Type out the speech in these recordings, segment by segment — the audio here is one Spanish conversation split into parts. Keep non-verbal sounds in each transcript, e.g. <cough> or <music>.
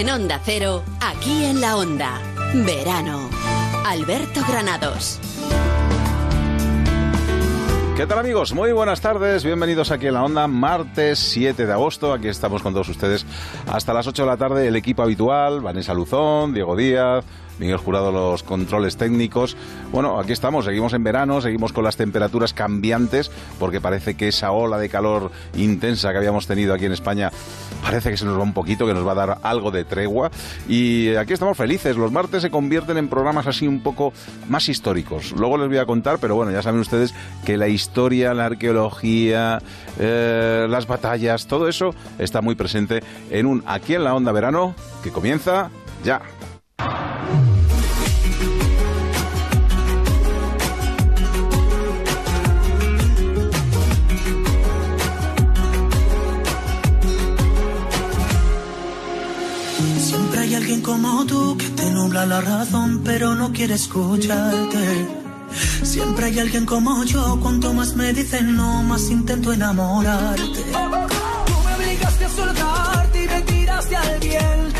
En Onda Cero, aquí en la Onda. Verano. Alberto Granados. ¿Qué tal amigos? Muy buenas tardes, bienvenidos aquí en la onda, martes 7 de agosto, aquí estamos con todos ustedes hasta las 8 de la tarde, el equipo habitual, Vanessa Luzón, Diego Díaz, Miguel Jurado los controles técnicos. Bueno, aquí estamos, seguimos en verano, seguimos con las temperaturas cambiantes, porque parece que esa ola de calor intensa que habíamos tenido aquí en España, parece que se nos va un poquito, que nos va a dar algo de tregua. Y aquí estamos felices, los martes se convierten en programas así un poco más históricos. Luego les voy a contar, pero bueno, ya saben ustedes que la historia, la arqueología, eh, las batallas, todo eso está muy presente en un Aquí en la Onda Verano que comienza ya. Siempre hay alguien como tú que te nubla la razón, pero no quiere escucharte. Siempre hay alguien como yo, cuanto más me dicen no, más intento enamorarte. Tú me obligaste a soltarte y me tiraste al viento.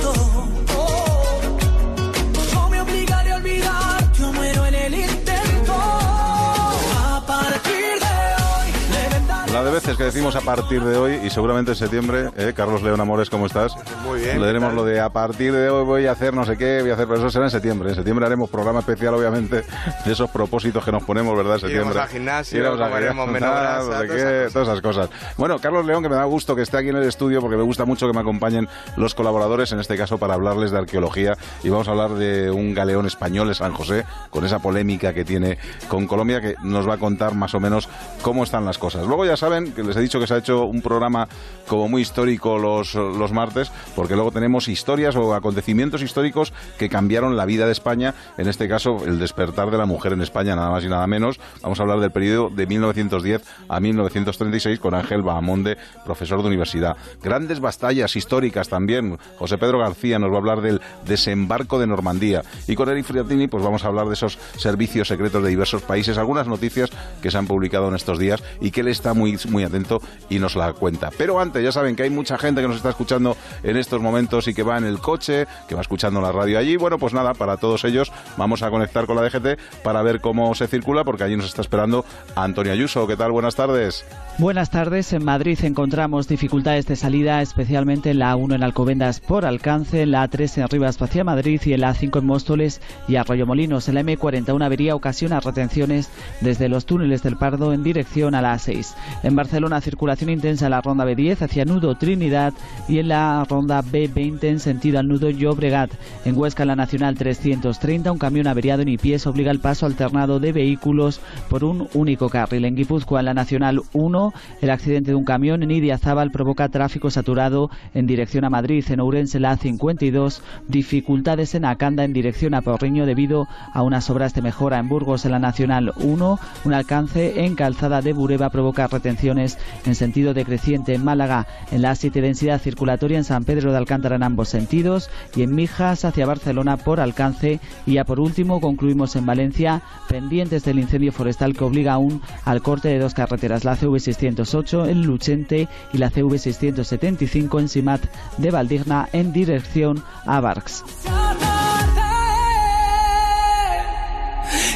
Veces que decimos a partir de hoy y seguramente en septiembre, ¿eh? Carlos León Amores, ¿cómo estás? Muy bien, Le diremos ¿qué tal? lo de a partir de hoy voy a hacer no sé qué, voy a hacer, pero eso será en septiembre. En septiembre haremos programa especial, obviamente, de esos propósitos que nos ponemos, ¿verdad? En Iremos septiembre. al gimnasio, Iremos al comeremos menos grasa, no sé todas qué, esas todas esas cosas. Bueno, Carlos León, que me da gusto que esté aquí en el estudio porque me gusta mucho que me acompañen los colaboradores, en este caso para hablarles de arqueología y vamos a hablar de un galeón español, el San José, con esa polémica que tiene con Colombia, que nos va a contar más o menos cómo están las cosas. Luego ya saben que les he dicho que se ha hecho un programa como muy histórico los, los martes, porque luego tenemos historias o acontecimientos históricos que cambiaron la vida de España, en este caso el despertar de la mujer en España, nada más y nada menos. Vamos a hablar del periodo de 1910 a 1936 con Ángel Bahamonde, profesor de universidad. Grandes batallas históricas también. José Pedro García nos va a hablar del desembarco de Normandía. Y con Eric Friatini pues vamos a hablar de esos servicios secretos de diversos países, algunas noticias que se han publicado en estos días y que él está muy, muy atento y nos la cuenta. Pero antes, ya saben que hay mucha gente que nos está escuchando en estos momentos y que va en el coche, que va escuchando la radio allí. Bueno, pues nada, para todos ellos vamos a conectar con la DGT para ver cómo se circula, porque allí nos está esperando Antonio Ayuso. ¿Qué tal? Buenas tardes. Buenas tardes. En Madrid encontramos dificultades de salida, especialmente en la A1 en Alcobendas por alcance, en la A3 en Rivas hacia Madrid y en la A5 en Móstoles y Arroyomolinos. En la M40 una avería ocasiona retenciones desde los túneles del Pardo en dirección a la A6. En Barcelona circulación intensa en la ronda B10 hacia Nudo Trinidad y en la ronda B20 en sentido al Nudo Llobregat. En Huesca en la Nacional 330 un camión averiado en Ipies obliga el paso alternado de vehículos por un único carril. En Guipúzcoa en la Nacional 1 el accidente de un camión en Idiazábal provoca tráfico saturado en dirección a Madrid. En Ourense la A52 dificultades en Acanda en dirección a Porriño debido a unas obras de mejora. En Burgos en la Nacional 1 un alcance en Calzada de Bureba provoca retenciones en sentido decreciente. En Málaga en la A7 densidad circulatoria en San Pedro de Alcántara en ambos sentidos y en Mijas hacia Barcelona por alcance. Y ya por último concluimos en Valencia pendientes del incendio forestal que obliga aún al corte de dos carreteras, la CV 608 en Luchente y la CV 675 en Simat de Valdigna en dirección a Barx.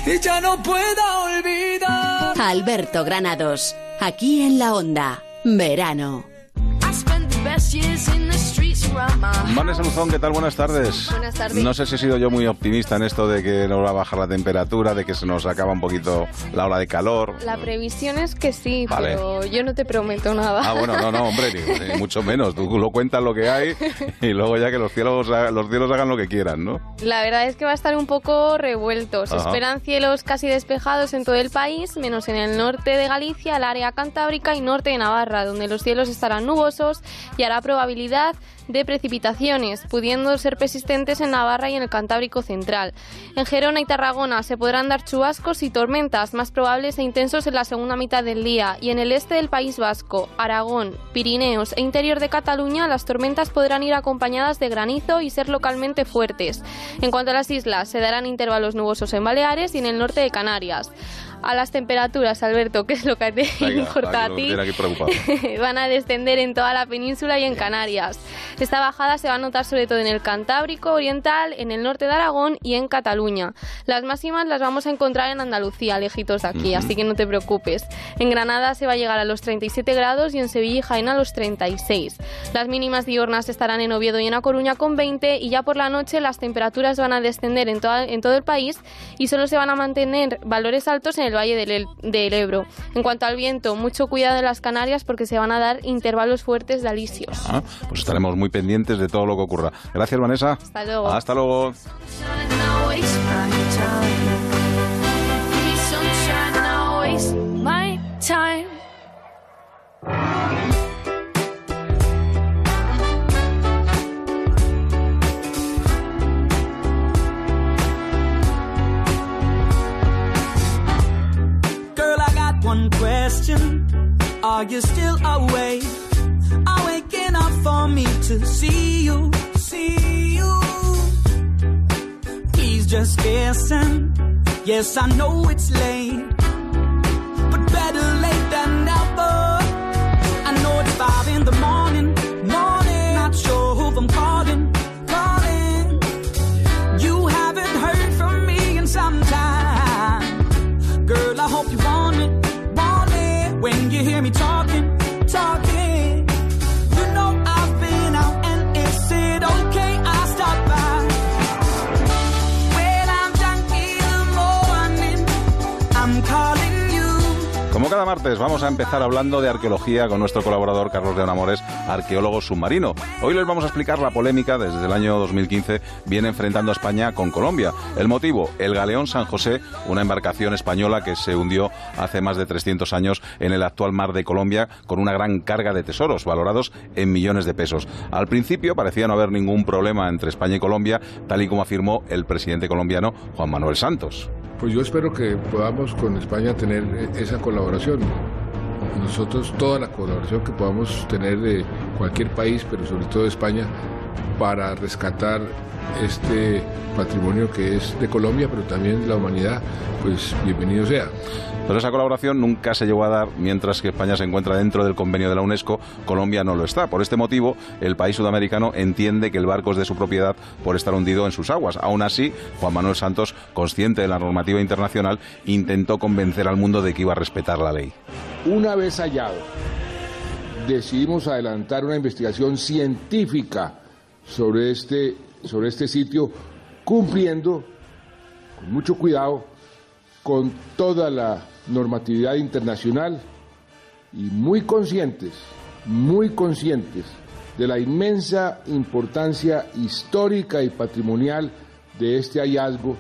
y ya no pueda olvidar. Alberto Granados. Aquí en la Onda. Verano. Vanessa Luzón, ¿qué tal? Buenas tardes. Buenas tardes. No sé si he sido yo muy optimista en esto de que nos va a bajar la temperatura, de que se nos acaba un poquito la ola de calor. La previsión es que sí, Vale. pero yo no te prometo nada. Ah, bueno, no, no, hombre, ni, ni <laughs> mucho menos. Tú lo cuentas lo que hay y luego ya que los cielos, los cielos hagan lo que quieran, ¿no? La verdad es que va a estar un poco revuelto. Se Ajá. esperan cielos casi despejados en todo el país, menos en el norte de Galicia, el área cantábrica y norte de Navarra, donde los cielos estarán nubosos y hará probabilidad de precipitaciones, pudiendo ser persistentes en Navarra y en el Cantábrico central. En Gerona y Tarragona se podrán dar chubascos y tormentas más probables e intensos en la segunda mitad del día y en el este del País Vasco, Aragón, Pirineos e interior de Cataluña las tormentas podrán ir acompañadas de granizo y ser localmente fuertes. En cuanto a las islas, se darán intervalos nubosos en Baleares y en el norte de Canarias. A las temperaturas, Alberto, que es lo que te importa a ti, <laughs> van a descender en toda la península y en Canarias. Esta bajada se va a notar sobre todo en el Cantábrico Oriental, en el norte de Aragón y en Cataluña. Las máximas las vamos a encontrar en Andalucía, lejitos de aquí, así que no te preocupes. En Granada se va a llegar a los 37 grados y en Sevilla y Jaén a los 36. Las mínimas diurnas estarán en Oviedo y en A Coruña con 20 y ya por la noche las temperaturas van a descender en, en todo el país y solo se van a mantener valores altos en el Valle del, del Ebro. En cuanto al viento, mucho cuidado en las Canarias porque se van a dar intervalos fuertes de alisios. Ah, pues estaremos muy pendientes de todo lo que ocurra. Gracias, Vanessa. Hasta luego. Hasta luego. One question. Are you still awake? Are waking up for me to see you, see you? Please just listen. Yes, I know it's late, but better late than vamos a empezar hablando de arqueología con nuestro colaborador Carlos León Amores, arqueólogo submarino. Hoy les vamos a explicar la polémica desde el año 2015 viene enfrentando a España con Colombia. El motivo, el galeón San José, una embarcación española que se hundió hace más de 300 años en el actual mar de Colombia con una gran carga de tesoros valorados en millones de pesos. Al principio parecía no haber ningún problema entre España y Colombia, tal y como afirmó el presidente colombiano Juan Manuel Santos. Pues yo espero que podamos con España tener eh, esa colaboración. Nosotros toda la colaboración que podamos tener de cualquier país, pero sobre todo de España, para rescatar este patrimonio que es de Colombia, pero también de la humanidad, pues bienvenido sea. Pero esa colaboración nunca se llegó a dar mientras que España se encuentra dentro del convenio de la UNESCO, Colombia no lo está. Por este motivo, el país sudamericano entiende que el barco es de su propiedad por estar hundido en sus aguas. Aún así, Juan Manuel Santos, consciente de la normativa internacional, intentó convencer al mundo de que iba a respetar la ley. Una vez hallado, decidimos adelantar una investigación científica sobre este, sobre este sitio, cumpliendo con mucho cuidado con toda la normatividad internacional y muy conscientes, muy conscientes de la inmensa importancia histórica y patrimonial de este hallazgo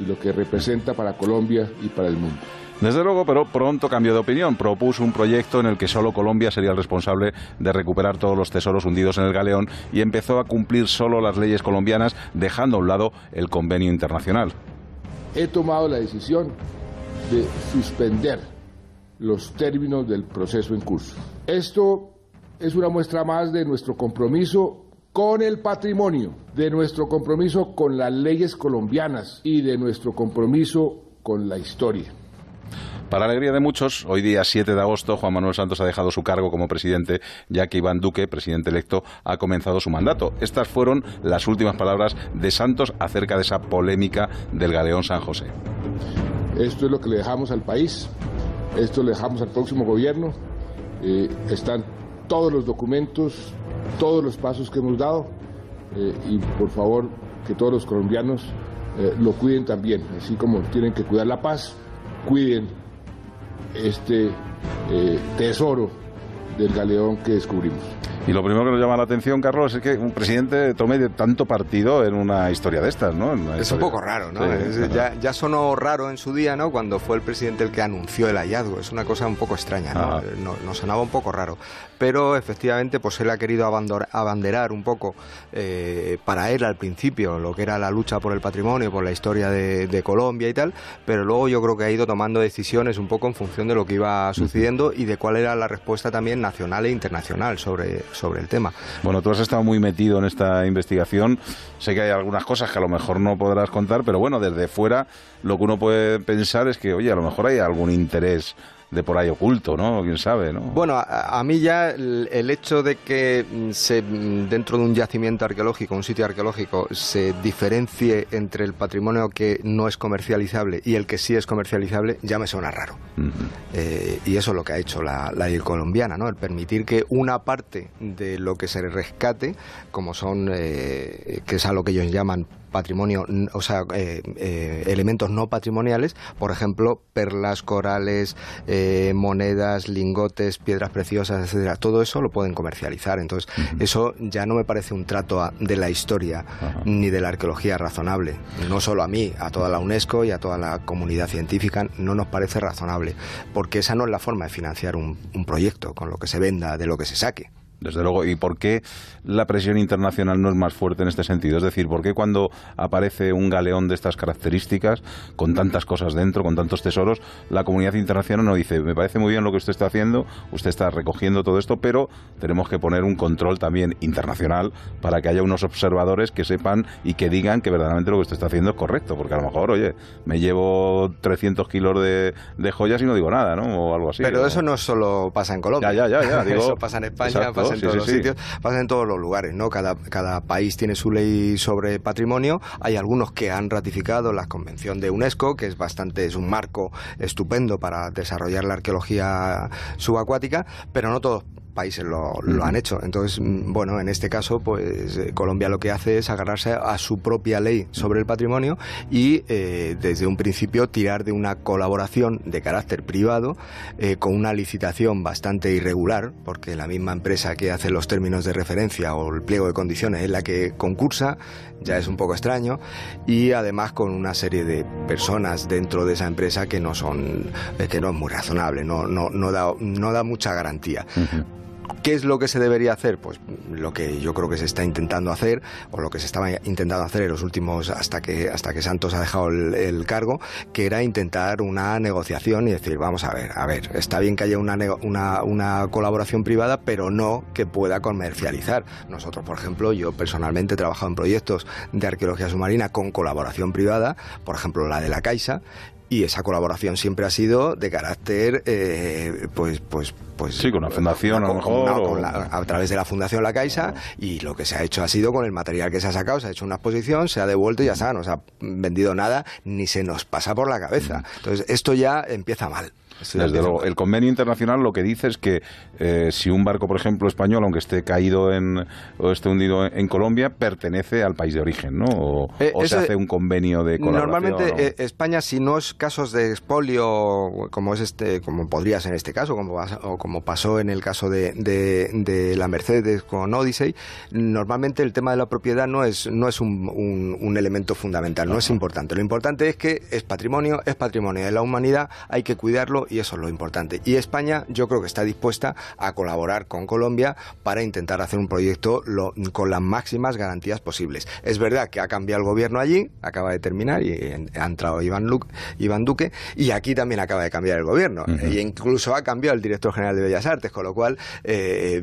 y lo que representa para Colombia y para el mundo. Desde luego, pero pronto cambió de opinión. Propuso un proyecto en el que solo Colombia sería el responsable de recuperar todos los tesoros hundidos en el galeón y empezó a cumplir solo las leyes colombianas, dejando a un lado el convenio internacional. He tomado la decisión de suspender los términos del proceso en curso. Esto es una muestra más de nuestro compromiso con el patrimonio, de nuestro compromiso con las leyes colombianas y de nuestro compromiso con la historia. Para alegría de muchos, hoy día 7 de agosto, Juan Manuel Santos ha dejado su cargo como presidente, ya que Iván Duque, presidente electo, ha comenzado su mandato. Estas fueron las últimas palabras de Santos acerca de esa polémica del galeón San José. Esto es lo que le dejamos al país, esto le dejamos al próximo gobierno. Eh, están todos los documentos, todos los pasos que hemos dado eh, y por favor que todos los colombianos eh, lo cuiden también, así como tienen que cuidar la paz, cuiden este tesoro del galeón que descubrimos. Y lo primero que nos llama la atención, Carlos, es que un presidente tome de tanto partido en una historia de estas, ¿no? Es un poco raro, ¿no? Sí, es, ya, ya, sonó raro en su día, ¿no? Cuando fue el presidente el que anunció el hallazgo. Es una cosa un poco extraña, ¿no? Nos no sonaba un poco raro. Pero efectivamente, pues él ha querido abanderar un poco eh, para él al principio lo que era la lucha por el patrimonio, por la historia de, de, Colombia y tal. Pero luego yo creo que ha ido tomando decisiones un poco en función de lo que iba sucediendo y de cuál era la respuesta también nacional e internacional sobre sobre el tema. Bueno, tú has estado muy metido en esta investigación. Sé que hay algunas cosas que a lo mejor no podrás contar, pero bueno, desde fuera lo que uno puede pensar es que, oye, a lo mejor hay algún interés de por ahí oculto, ¿no? Quién sabe, ¿no? Bueno, a, mí ya el, hecho de que mm, se, mm, dentro de un yacimiento arqueológico, un sitio arqueológico, se diferencie entre el patrimonio que no es comercializable y el que sí es comercializable, ya me suena raro. Eh, y eso es lo que ha hecho la, ley colombiana, ¿no? El permitir que una parte de lo que se rescate, como son, eh, que es a lo que ellos llaman patrimonio, o sea, eh, eh, elementos no patrimoniales, por ejemplo, perlas, corales, eh, monedas, lingotes, piedras preciosas, etcétera. Todo eso lo pueden comercializar. Entonces, eso ya no me parece un trato de la historia ni de la arqueología razonable. No solo a mí, a toda la UNESCO y a toda la comunidad científica no nos parece razonable, porque esa no es la forma de financiar un proyecto con lo que se venda, de lo que se saque desde luego. ¿Y por qué la presión internacional no es más fuerte en este sentido? Es decir, ¿por qué cuando aparece un galeón de estas características, con tantas cosas dentro, con tantos tesoros, la comunidad internacional no dice, me parece muy bien lo que usted está haciendo, usted está recogiendo todo esto, pero tenemos que poner un control también internacional para que haya unos observadores que sepan y que digan que verdaderamente lo que usted está haciendo es correcto? Porque a lo mejor, oye, me llevo 300 kilos de, joyas y no digo nada, ¿no? O algo así. Pero eso no solo pasa en Colombia. Ya, ya, ya. <laughs> Digo, eso pasa en España, pasa en todos los sitios, pasa en todos los lugares, ¿no? Cada, cada país tiene su ley sobre patrimonio. Hay algunos que han ratificado la Convención de UNESCO, que es bastante, es un marco estupendo para desarrollar la arqueología subacuática, pero no todos países lo, han hecho. Entonces, mm, bueno, en este caso, pues eh, Colombia lo que hace es agarrarse a su propia ley sobre el patrimonio y eh, desde un principio tirar de una colaboración de carácter privado eh, con una licitación bastante irregular, porque la misma empresa que hace los términos de referencia o el pliego de condiciones es la que concursa, ya es un poco extraño, y además con una serie de personas dentro de esa empresa que no son, que no es muy razonable, no, no, no, da, no da mucha garantía. ¿Qué es lo que se debería hacer? Pues lo que yo creo que se está intentando hacer, o lo que se estaba intentando hacer en los últimos, hasta que, hasta que Santos ha dejado el, cargo, que era intentar una negociación y decir, vamos a ver, a ver, está bien que haya una, una, una colaboración privada, pero no que pueda comercializar. Nosotros, por ejemplo, yo personalmente he trabajado en proyectos de arqueología submarina con colaboración privada, por ejemplo la de la Caixa, y esa colaboración siempre ha sido de carácter eh, pues pues pues sí con la fundación a lo mejor a través de la fundación La Caixa y lo que se ha hecho ha sido con el material que se ha sacado se ha hecho una exposición se ha devuelto y ya está no se ha vendido nada ni se nos pasa por la cabeza mm. entonces esto ya empieza mal desde luego. El convenio internacional lo que dice es que eh, si un barco, por ejemplo, español, aunque esté caído en, o esté hundido en, Colombia, pertenece al país de origen, ¿no? O, eh, se hace un convenio de colaboración. Normalmente eh, España, si no es casos de expolio, como es este, como podría ser en este caso, como, o como pasó en el caso de, de, la Mercedes con Odyssey, normalmente el tema de la propiedad no es, no es un, un, elemento fundamental, no es importante. Lo importante es que es patrimonio, es patrimonio de la humanidad, hay que cuidarlo y eso es lo importante. Y España yo creo que está dispuesta a colaborar con Colombia para intentar hacer un proyecto con las máximas garantías posibles. Es verdad que ha cambiado el gobierno allí, acaba de terminar y ha entrado Iván, Iván Duque y aquí también acaba de cambiar el gobierno. E incluso ha cambiado el director general de Bellas Artes, con lo cual eh,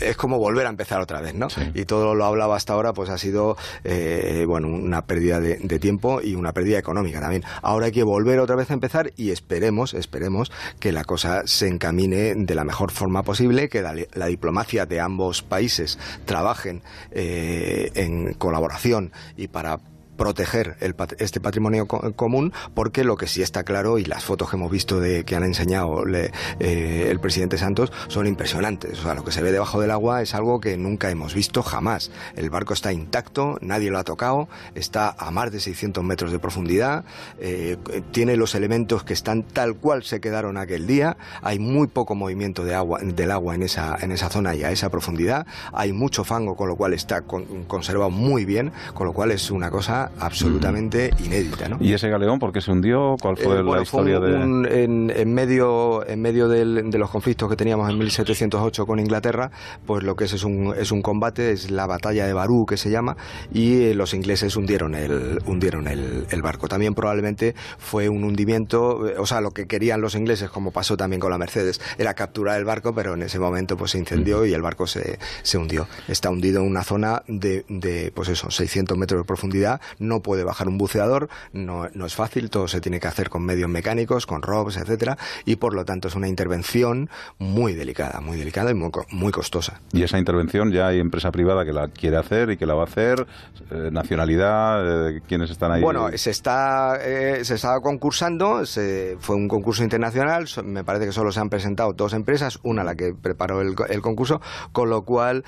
es como volver a empezar otra vez, ¿no? Y todo lo hablado hasta ahora pues ha sido eh, bueno una pérdida de, de tiempo y una pérdida económica también. Ahora hay que volver otra vez a empezar y esperemos, esperemos que la cosa se encamine de la mejor forma posible, que la, diplomacia de ambos países trabajen eh, en colaboración y para proteger este patrimonio común, porque lo que sí está claro, y las fotos que hemos visto de que han enseñado eh, el presidente Santos son impresionantes. O sea, lo que se ve debajo del agua es algo que nunca hemos visto jamás. El barco está intacto, nadie lo ha tocado, está a más de 600 metros de profundidad, eh, tiene los elementos que están tal cual se quedaron aquel día, hay muy poco movimiento de agua, del agua en esa, en esa zona y a esa profundidad, hay mucho fango, con lo cual está conservado muy bien, con lo cual es una cosa cosa absolutamente inédita. ¿no? ¿Y ese galeón por qué se hundió? ¿Cuál fue la historia de...? en, medio, en medio de los conflictos que teníamos en 1708 con Inglaterra, pues lo que es es un, es un combate, es la batalla de Barú que se llama, y los ingleses hundieron el, hundieron el, el barco. También probablemente fue un hundimiento, o sea, lo que querían los ingleses, como pasó también con la Mercedes, era capturar el barco, pero en ese momento pues se incendió y el barco se, se hundió. Está hundido en una zona de, de, pues eso, 600 metros de profundidad, no puede bajar un buceador, no, no es fácil, todo se tiene que hacer con medios mecánicos, con robs, etcétera, y por lo tanto es una intervención muy delicada, muy delicada y muy, muy costosa. Y esa intervención ya hay empresa privada que la quiere hacer y que la va a hacer, eh, nacionalidad, eh, ¿quiénes están ahí? Bueno, se está, eh, se está concursando, se, fue un concurso internacional, me parece que solo se han presentado dos empresas, una la que preparó el, el concurso, con lo cual,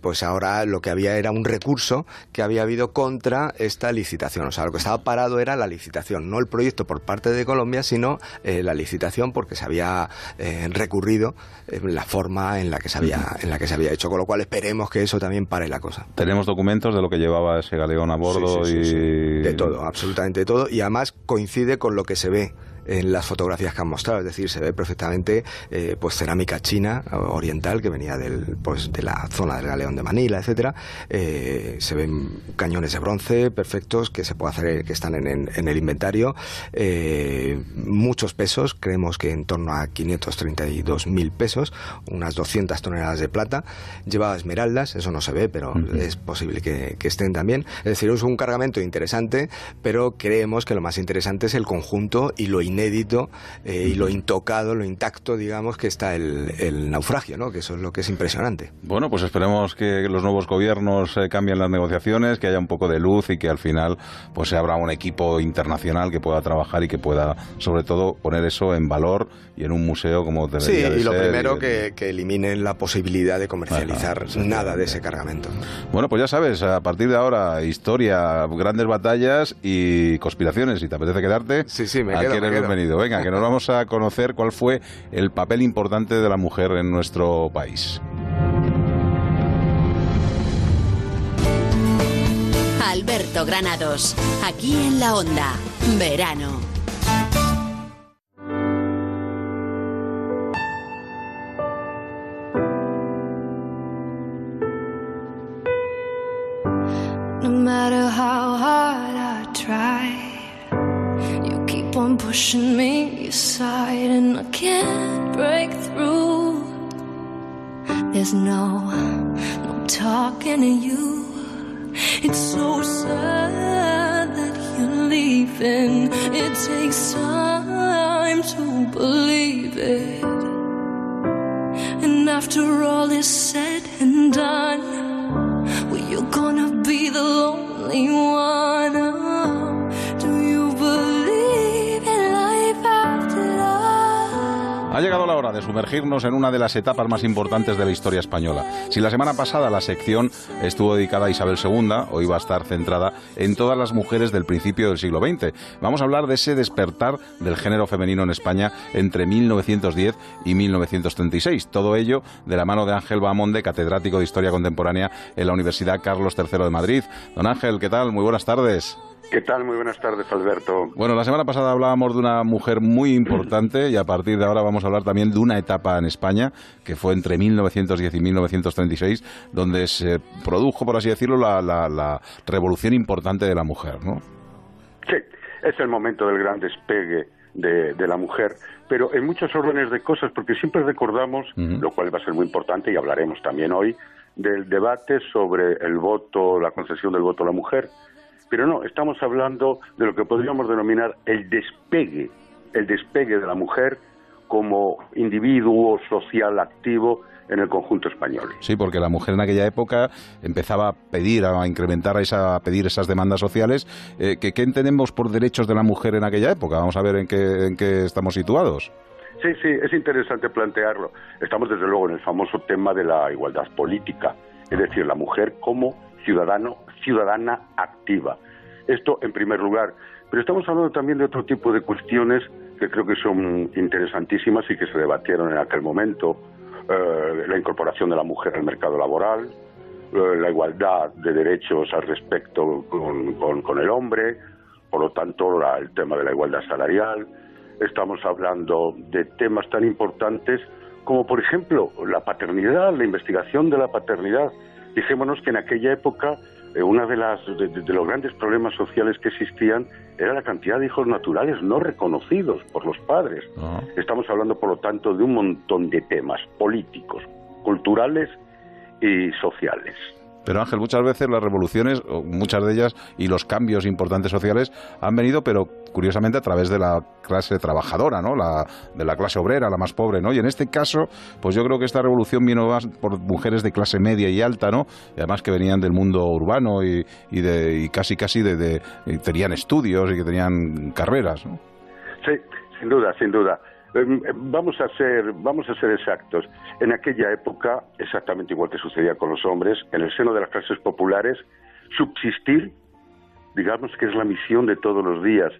pues ahora lo que había era un recurso que había habido contra esta licitación, o sea, lo que estaba parado era la licitación, no el proyecto por parte de Colombia, sino la licitación porque se había recurrido la forma en la que se había, en la que se había hecho, con lo cual esperemos que eso también pare la cosa. Tenemos documentos de lo que llevaba ese galeón a bordo y... De todo, absolutamente de todo, y además coincide con lo que se ve en las fotografías que han mostrado, es decir, se ve perfectamente eh, pues cerámica china oriental que venía del, pues, de la zona del galeón de Manila, etcétera. Eh, se ven cañones de bronce perfectos que se puede hacer, que están en, el inventario. Eh, muchos pesos, creemos que en torno a 532 mil pesos, unas 200 toneladas de plata. Llevaba esmeraldas, eso no se ve, pero es posible que, que estén también. Es decir, es un cargamento interesante, pero creemos que lo más interesante es el conjunto y lo inédito eh, y lo intocado, lo intacto, digamos, que está el, naufragio, ¿no? Que eso es lo que es impresionante. Bueno, pues esperemos que los nuevos gobiernos eh, cambien las negociaciones, que haya un poco de luz y que al final pues se abra un equipo internacional que pueda trabajar y que pueda, sobre todo, poner eso en valor y en un museo como debería Sí, y lo primero que, que, eliminen la posibilidad de comercializar nada de ese cargamento. Bueno, pues ya sabes, a partir de ahora, historia, grandes batallas y conspiraciones. Si te apetece quedarte, sí, sí, me quedo, bienvenido. Venga, que nos <laughs> vamos a conocer cuál fue el papel importante de la mujer en nuestro país. Alberto Granados, aquí en la onda, verano. Matter how hard I try. You keep on pushing me aside, and I can't break through. There's no, no talking to you. It's so sad that you're leaving. It takes time to believe it. And after all is said and done, well, you're gonna be the lonely one. Ha llegado la hora de sumergirnos en una de las etapas más importantes de la historia española. Si la semana pasada la sección estuvo dedicada a Isabel II, hoy va a estar centrada en todas las mujeres del principio del siglo XX. Vamos a hablar de ese despertar del género femenino en España entre 1910 y 1936. Todo ello de la mano de Ángel Bamonde, catedrático de Historia Contemporánea en la Universidad Carlos III de Madrid. Don Ángel, ¿qué tal? Muy buenas tardes. ¿Qué tal? Muy buenas tardes, Alberto. Bueno, la semana pasada hablábamos de una mujer muy importante y a partir de ahora vamos a hablar también de una etapa en España que fue entre 1910 y 1936, donde se produjo, por así decirlo, la, revolución importante de la mujer, ¿no? Sí, es el momento del gran despegue de, la mujer, pero en muchos órdenes de cosas, porque siempre recordamos, lo cual va a ser muy importante y hablaremos también hoy, del debate sobre el voto, la concesión del voto a la mujer pero no, estamos hablando de lo que podríamos denominar el despegue, el despegue de la mujer como individuo social activo en el conjunto español. Sí, porque la mujer en aquella época empezaba a pedir, a incrementar, a, pedir esas demandas sociales. Eh, ¿qué, entendemos por derechos de la mujer en aquella época? Vamos a ver en qué, en qué estamos situados. Sí, sí, es interesante plantearlo. Estamos desde luego en el famoso tema de la igualdad política, es decir, la mujer como ciudadano, ciudadana activa. Esto en primer lugar. Pero estamos hablando también de otro tipo de cuestiones que creo que son interesantísimas y que se debatieron en aquel momento. Eh, la incorporación de la mujer al mercado laboral, eh, la igualdad de derechos al respecto con, el hombre, por lo tanto el tema de la igualdad salarial. Estamos hablando de temas tan importantes como por ejemplo la paternidad, la investigación de la paternidad. Dijémonos que en aquella época uno de, las, de, los grandes problemas sociales que existían era la cantidad de hijos naturales no reconocidos por los padres. Ah. Estamos hablando, por lo tanto, de un montón de temas políticos, culturales y sociales. Pero Ángel, muchas veces las revoluciones, muchas de ellas, y los cambios importantes sociales han venido, pero curiosamente a través de la clase trabajadora, ¿no? La, de la clase obrera, la más pobre, ¿no? Y en este caso, pues yo creo que esta revolución vino más por mujeres de clase media y alta, ¿no? Y además que venían del mundo urbano y, y de, y casi, casi de, tenían estudios y que tenían carreras, ¿no? Sí, sin duda, sin duda. Em, em, vamos a ser, vamos a ser exactos. En aquella época, exactamente igual que sucedía con los hombres, en el seno de las clases populares, subsistir, digamos que es la misión de todos los días.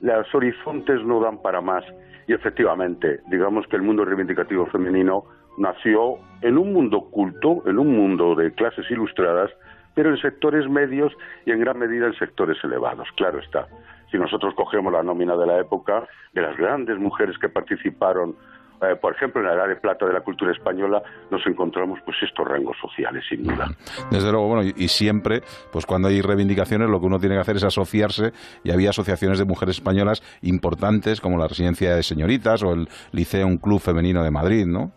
Los horizontes no dan para más. Y efectivamente, digamos que el mundo reivindicativo femenino nació en un mundo culto, en un mundo de clases ilustradas, pero en sectores medios y en gran medida en sectores elevados, claro está si nosotros cogemos la nómina de la época, de las grandes mujeres que participaron, eh, por ejemplo, en la edad de plata de la cultura española, nos encontramos pues estos rangos sociales, sin duda. Desde luego, bueno, y, siempre, pues cuando hay reivindicaciones, lo que uno tiene que hacer es asociarse, y había asociaciones de mujeres españolas importantes, como la Residencia de Señoritas o el Liceo, un club femenino de Madrid, ¿no?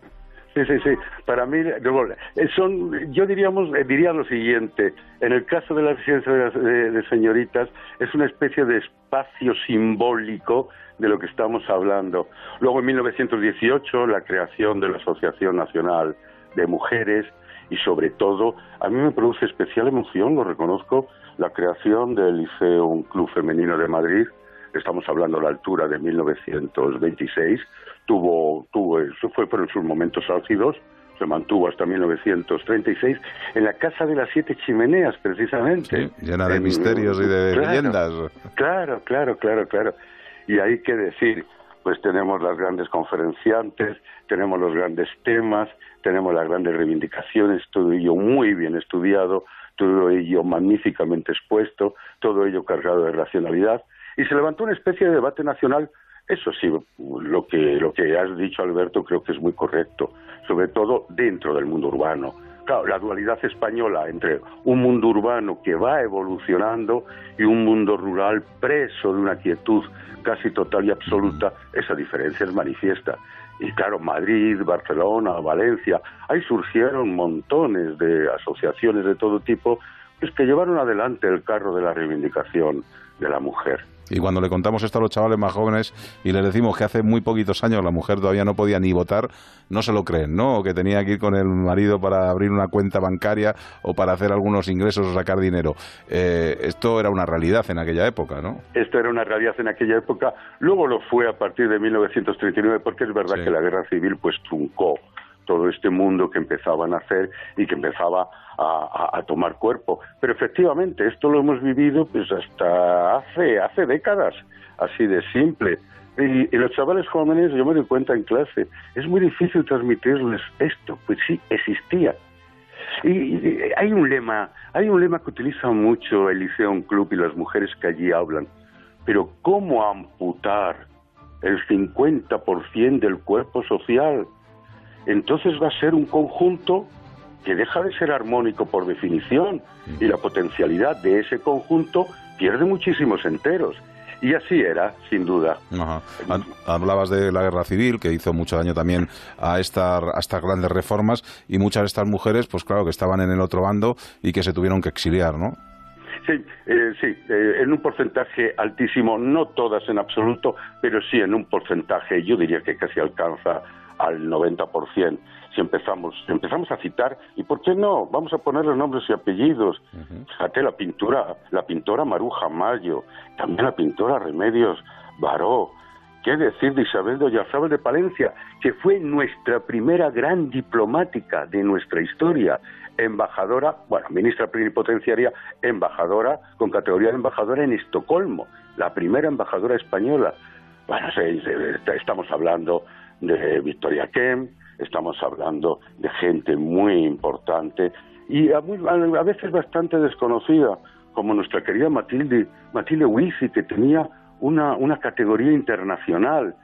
Sí, sí, sí. Para mí, eh, son, yo diríamos, eh, diría lo siguiente. En el caso de la residencia de, señoritas, es una especie de espacio simbólico de lo que estamos hablando. Luego, en 1918, la creación de la Asociación Nacional de Mujeres y, sobre todo, a mí me produce especial emoción, lo reconozco, la creación del Liceo, un club femenino de Madrid. Estamos hablando a la altura de 1926 tuvo, tuvo, eso fue por sus momentos álgidos, se mantuvo hasta 1936 en la Casa de las Siete Chimeneas, precisamente. llena de misterios y de leyendas. Claro, claro, claro, claro. Y hay que decir, pues tenemos las grandes conferenciantes, tenemos los grandes temas, tenemos las grandes reivindicaciones, todo ello muy bien estudiado, todo ello magníficamente expuesto, todo ello cargado de racionalidad. Y se levantó una especie de debate nacional eso sí, lo que, lo que has dicho, Alberto, creo que es muy correcto, sobre todo dentro del mundo urbano. Claro, la dualidad española entre un mundo urbano que va evolucionando y un mundo rural preso de una quietud casi total y absoluta, esa diferencia es manifiesta. Y claro, Madrid, Barcelona, Valencia, ahí surgieron montones de asociaciones de todo tipo pues, que llevaron adelante el carro de la reivindicación de la mujer. Y cuando le contamos esto a los chavales más jóvenes y les decimos que hace muy poquitos años la mujer todavía no podía ni votar, no se lo creen, ¿no? O que tenía que ir con el marido para abrir una cuenta bancaria o para hacer algunos ingresos o sacar dinero. Eh, esto era una realidad en aquella época, ¿no? Esto era una realidad en aquella época. Luego lo fue a partir de 1939 porque es verdad que la guerra civil pues truncó todo este mundo que empezaba a nacer y que empezaba a, tomar cuerpo. Pero efectivamente, esto lo hemos vivido pues hasta hace, hace décadas, así de simple. Y, los chavales jóvenes, yo me doy cuenta en clase, es muy difícil transmitirles esto, pues sí, existía. Y, hay un lema, hay un lema que utiliza mucho el Liceo Club y las mujeres que allí hablan, pero ¿cómo amputar el 50% del cuerpo social? Entonces va a ser un conjunto que deja de ser armónico por definición y la potencialidad de ese conjunto pierde muchísimos enteros. Y así era, sin duda. Hablabas de la guerra civil, que hizo mucho daño también a, esta, a estas grandes reformas, y muchas de estas mujeres, pues claro, que estaban en el otro bando y que se tuvieron que exiliar, ¿no? Sí, eh, sí, eh, en un porcentaje altísimo, no todas en absoluto, pero sí en un porcentaje, yo diría que casi alcanza al 90%. Si empezamos, empezamos a citar, ¿y por qué no? Vamos a ponerle nombres y apellidos. Fíjate, la pintura, la pintora Maruja Mayo, también la pintora Remedios Baró, ¿Qué decir de Isabel de Oyarzabal de Palencia, que fue nuestra primera gran diplomática de nuestra historia, embajadora, bueno, ministra plenipotenciaria, embajadora con categoría de embajadora en Estocolmo, la primera embajadora española. Bueno, estamos hablando de Victoria Kemp, estamos hablando de gente muy importante y a, a veces bastante desconocida, como nuestra querida Matilde, Matilde Wisi, que tenía una, una categoría internacional,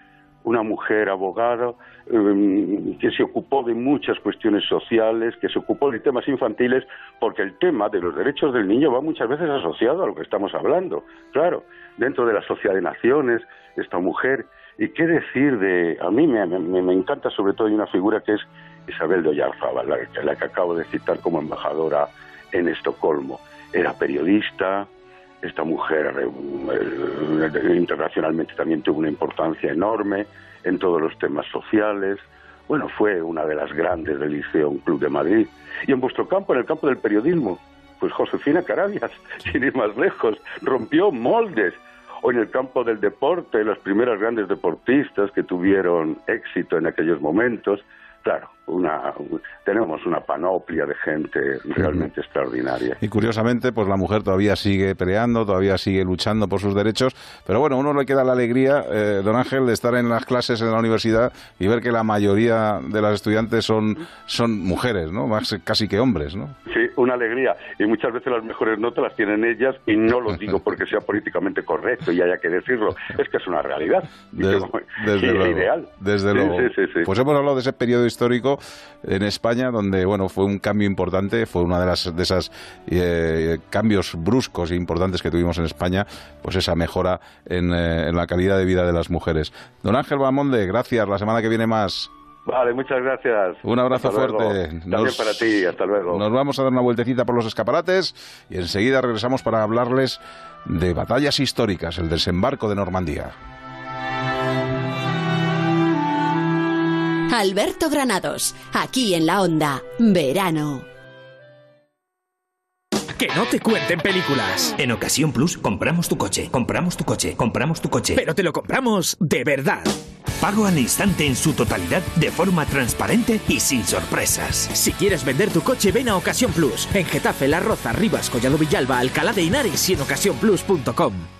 una mujer abogada em, que se ocupó de muchas cuestiones sociales, que se ocupó de temas infantiles, porque el tema de los derechos del niño va muchas veces asociado a lo que estamos hablando. Claro, dentro de la Sociedad de Naciones, esta mujer. ¿Y qué decir de.? A mí me, me, encanta sobre todo una figura que es Isabel de Oyarzábal, la, la que acabo de citar como embajadora en Estocolmo. Era periodista, esta mujer eh, internacionalmente también tuvo una importancia enorme en todos los temas sociales. Bueno, fue una de las grandes del Liceo, club de Madrid. Y en vuestro campo, en el campo del periodismo, pues Josefina Carabias, <laughs> sin ir más lejos, rompió moldes. O en el campo del deporte, las primeras grandes deportistas que tuvieron éxito en aquellos momentos, claro, una, tenemos una panoplia de gente realmente extraordinaria. Y curiosamente, pues la mujer todavía sigue peleando, todavía sigue luchando por sus derechos, pero bueno, uno le queda la alegría, eh, don Ángel, de estar en las clases en la universidad y ver que la mayoría de las estudiantes son, son mujeres, ¿no? Más casi que hombres, ¿no? Sí, una alegría. Y muchas veces las mejores notas las tienen ellas y no lo digo <laughs> porque sea políticamente correcto y haya que decirlo, es que es una realidad. desde luego. Ideal. Desde luego. pues hemos hablado de ese periodo histórico en España, donde bueno fue un cambio importante, fue una de las de esas eh, cambios bruscos e importantes que tuvimos en España, pues esa mejora en, eh, en la calidad de vida de las mujeres. Don Ángel Bamonde, gracias. La semana que viene más. Vale, muchas gracias. Un abrazo fuerte. También para ti, hasta luego. Nos vamos a dar una vueltecita por los escaparates y enseguida regresamos para hablarles de batallas históricas, el desembarco de Normandía. Alberto Granados, aquí en la onda, verano. Que no te cuenten películas. En Ocasión Plus compramos tu coche, compramos tu coche, compramos tu coche. Pero te lo compramos de verdad. Pago al instante en su totalidad de forma transparente y sin sorpresas. Si quieres vender tu coche, ven a Ocasión Plus. En Getafe, La Roza, Rivas, Collado Villalba, Alcalá de Henares y en ocasiónplus.com.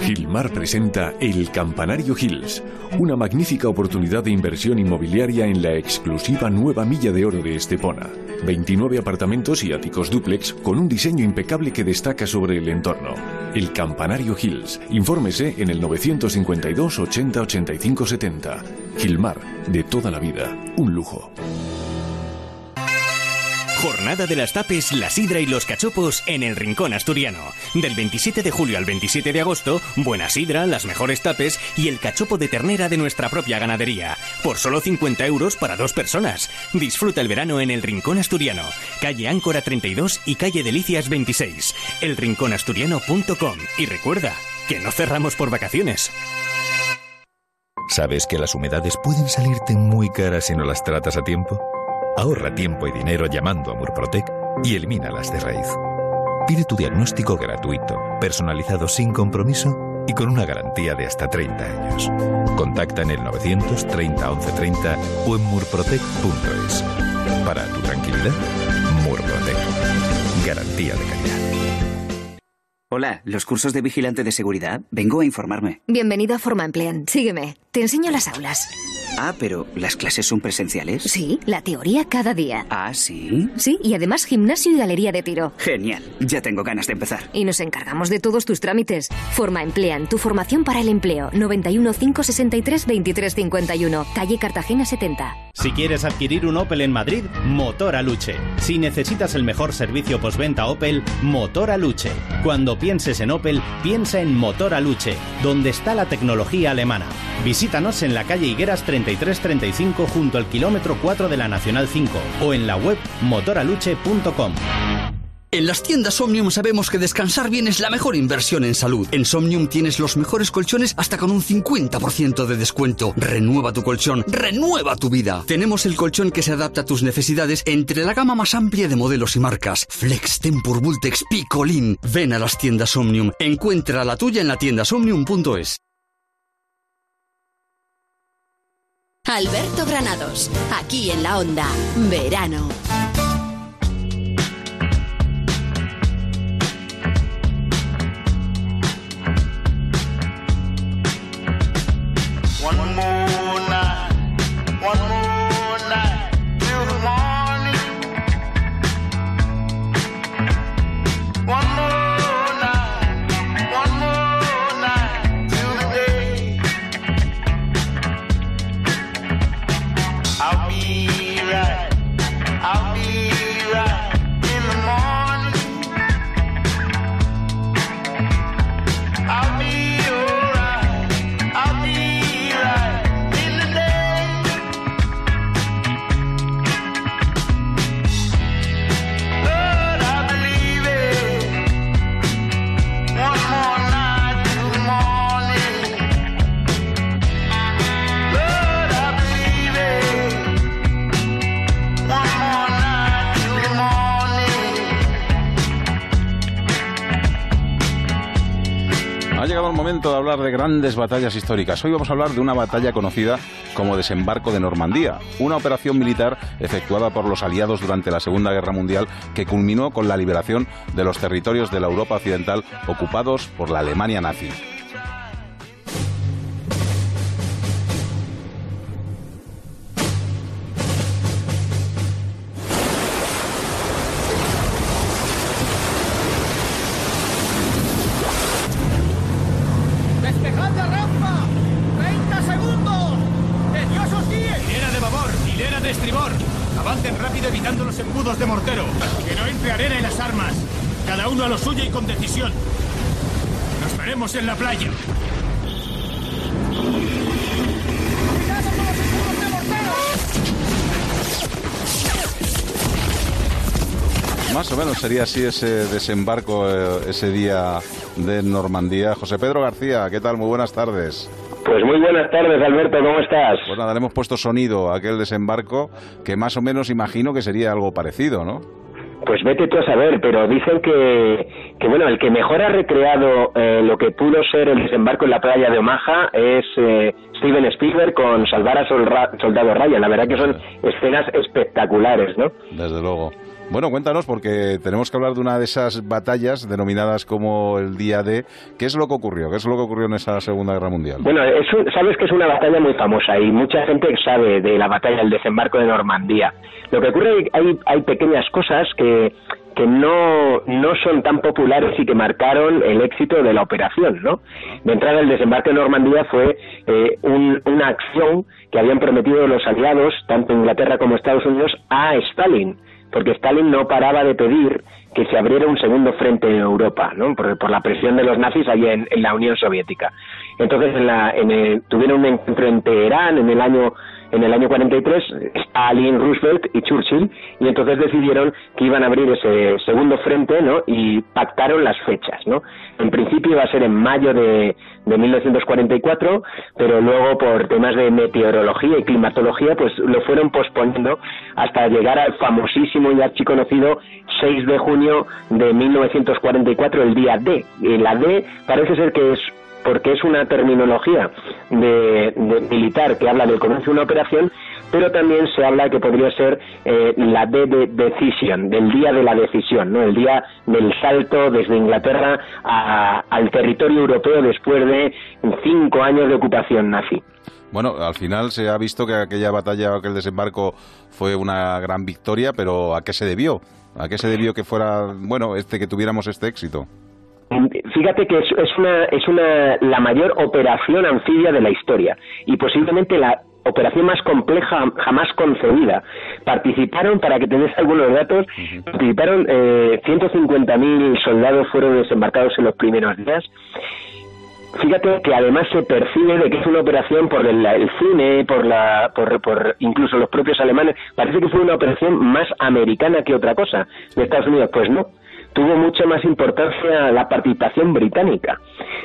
Gilmar presenta El Campanario Hills, una magnífica oportunidad de inversión inmobiliaria en la exclusiva nueva milla de oro de Estepona. 29 apartamentos y áticos dúplex con un diseño impecable que destaca sobre el entorno. El Campanario Hills. Infórmese en el 952 80 85 70. Gilmar, de toda la vida, un lujo. Jornada de las tapes, la sidra y los cachopos en el Rincón Asturiano. Del 27 de julio al 27 de agosto, buena sidra, las mejores tapes y el cachopo de ternera de nuestra propia ganadería. Por solo 50 euros para dos personas. Disfruta el verano en el Rincón Asturiano. Calle Áncora 32 y calle Delicias 26. Elrinconasturiano.com. Y recuerda que no cerramos por vacaciones. ¿Sabes que las humedades pueden salirte muy caras si no las tratas a tiempo? Ahorra tiempo y dinero llamando a Murprotec y elimínalas de raíz. Pide tu diagnóstico gratuito, personalizado sin compromiso y con una garantía de hasta 30 años. Contacta en el 930 1130 o en murprotec.es. Para tu tranquilidad, Murprotec. Garantía de calidad. Hola, los cursos de vigilante de seguridad. Vengo a informarme. Bienvenido a Forma Emplean. Sígueme. Te enseño las aulas. Ah, pero ¿las clases son presenciales? Sí, la teoría cada día. Ah, sí. Sí, y además gimnasio y galería de tiro. Genial, ya tengo ganas de empezar. Y nos encargamos de todos tus trámites. Forma Emplean, tu formación para el empleo. 91 563 2351, calle Cartagena 70. Si quieres adquirir un Opel en Madrid, Motor Aluche. Si necesitas el mejor servicio postventa Opel, Motor Aluche. Cuando pienses en Opel, piensa en Motor Aluche, donde está la tecnología alemana. Visítanos en la calle Higueras 3335 junto al kilómetro 4 de la Nacional 5 o en la web motoraluche.com. En las tiendas Omnium sabemos que descansar bien es la mejor inversión en salud. En Somnium tienes los mejores colchones hasta con un 50% de descuento. Renueva tu colchón, renueva tu vida. Tenemos el colchón que se adapta a tus necesidades entre la gama más amplia de modelos y marcas. Flex, Tempur, Vultex, Picolin. Ven a las tiendas Omnium. Encuentra la tuya en la tienda somnium.es. Alberto Granados, aquí en la onda, verano. Ha llegado el momento de hablar de grandes batallas históricas. Hoy vamos a hablar de una batalla conocida como Desembarco de Normandía, una operación militar efectuada por los aliados durante la Segunda Guerra Mundial que culminó con la liberación de los territorios de la Europa occidental ocupados por la Alemania nazi. Sería así ese desembarco eh, ese día de Normandía. José Pedro García, ¿qué tal? Muy buenas tardes. Pues muy buenas tardes, Alberto, ¿cómo estás? Pues nada, le hemos puesto sonido a aquel desembarco que más o menos imagino que sería algo parecido, ¿no? Pues vete tú a saber, pero dicen que, que bueno, el que mejor ha recreado eh, lo que pudo ser el desembarco en la playa de Omaha es eh, Steven Spielberg con Salvar a Solra- Soldado Ryan. La verdad que son escenas espectaculares, ¿no? Desde luego. Bueno, cuéntanos, porque tenemos que hablar de una de esas batallas denominadas como el Día D. ¿Qué es lo que ocurrió? ¿Qué es lo que ocurrió en esa Segunda Guerra Mundial? Bueno, es un- sabes que es una batalla muy famosa y mucha gente sabe de la batalla del desembarco de Normandía. Lo que ocurre es que hay, hay pequeñas cosas que, que no, no son tan populares y que marcaron el éxito de la operación, ¿no? De entrada, el desembarco de Normandía fue eh, un- una acción que habían prometido los aliados, tanto Inglaterra como Estados Unidos, a Stalin porque Stalin no paraba de pedir que se abriera un segundo frente en Europa, ¿no? por, por la presión de los nazis allí en, la Unión Soviética. Entonces en la, en el- tuvieron un encuentro en Teherán en el año en el año 43 Stalin, Roosevelt y Churchill y entonces decidieron que iban a abrir ese segundo frente, ¿no? Y pactaron las fechas, ¿no? En principio iba a ser en mayo de, de 1944, pero luego por temas de meteorología y climatología, pues lo fueron posponiendo hasta llegar al famosísimo y archiconocido 6 de junio de 1944, el día D. La D parece ser que es porque es una terminología de, militar que habla del comienzo de una operación, pero también se habla que podría ser eh, la de decision, del día de la decisión, ¿no? el día del salto desde Inglaterra a- al territorio europeo después de cinco años de ocupación nazi. Bueno, al final se ha visto que aquella batalla, aquel desembarco fue una gran victoria, pero ¿a qué se debió? ¿A qué se debió que fuera, bueno, este que tuviéramos este éxito? Fíjate que es, es una, es una, la mayor operación anfibia de la historia y posiblemente la operación más compleja jamás concebida. Participaron, para que tengáis algunos datos, participaron eh, 150.000 soldados fueron desembarcados en los primeros días. Fíjate que además se percibe de que es una operación por el, el cine, por la, por, por incluso los propios alemanes. Parece que fue una operación más americana que otra cosa de Estados Unidos. Pues no, tuvo mucha más importancia la participación británica.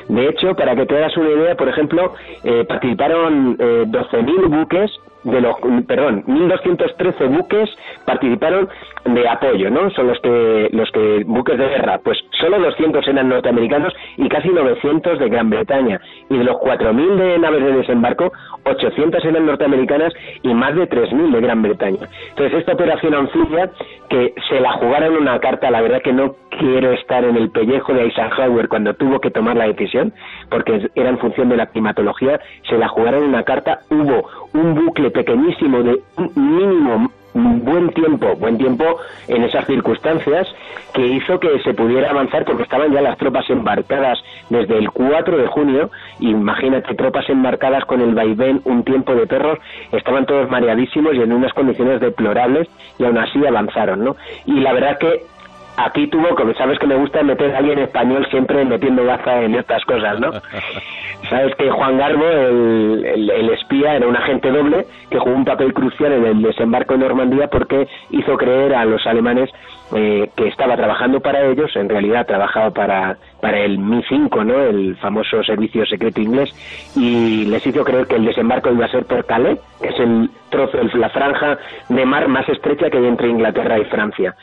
De hecho, para que te hagas una idea, por ejemplo, eh, participaron eh, 12.000 buques de los, perdón, 1.213 buques participaron de apoyo, ¿no? Son los que, los que, buques de guerra, pues solo 200 eran norteamericanos y casi 900 de Gran Bretaña. Y de los 4.000 de naves de desembarco, 800 eran norteamericanas y más de 3.000 de Gran Bretaña. Entonces, esta operación anfibia, que se la jugaron una carta, la verdad que no quiero estar en el pellejo de Eisenhower cuando tuvo que tomar la decisión, porque era en función de la climatología, se la jugaron una carta, hubo un bucle pequeñísimo de un mínimo buen tiempo, buen tiempo en esas circunstancias que hizo que se pudiera avanzar porque estaban ya las tropas embarcadas desde el 4 de junio, imagínate tropas embarcadas con el vaivén, un tiempo de perros, estaban todos mareadísimos y en unas condiciones deplorables y aún así avanzaron, ¿no? Y la verdad que aquí tuvo, como sabes que me gusta meter a alguien español siempre metiendo baza en estas cosas, ¿no? <laughs> Sabes que Juan Garbo, el, el, el, espía, era un agente doble que jugó un papel crucial en el desembarco en Normandía porque hizo creer a los alemanes eh, que estaba trabajando para ellos, en realidad trabajaba para, para el Mi-5, ¿no? el famoso servicio secreto inglés, y les hizo creer que el desembarco iba a ser por Calais, que es el trozo, la franja de mar más estrecha que hay entre Inglaterra y Francia.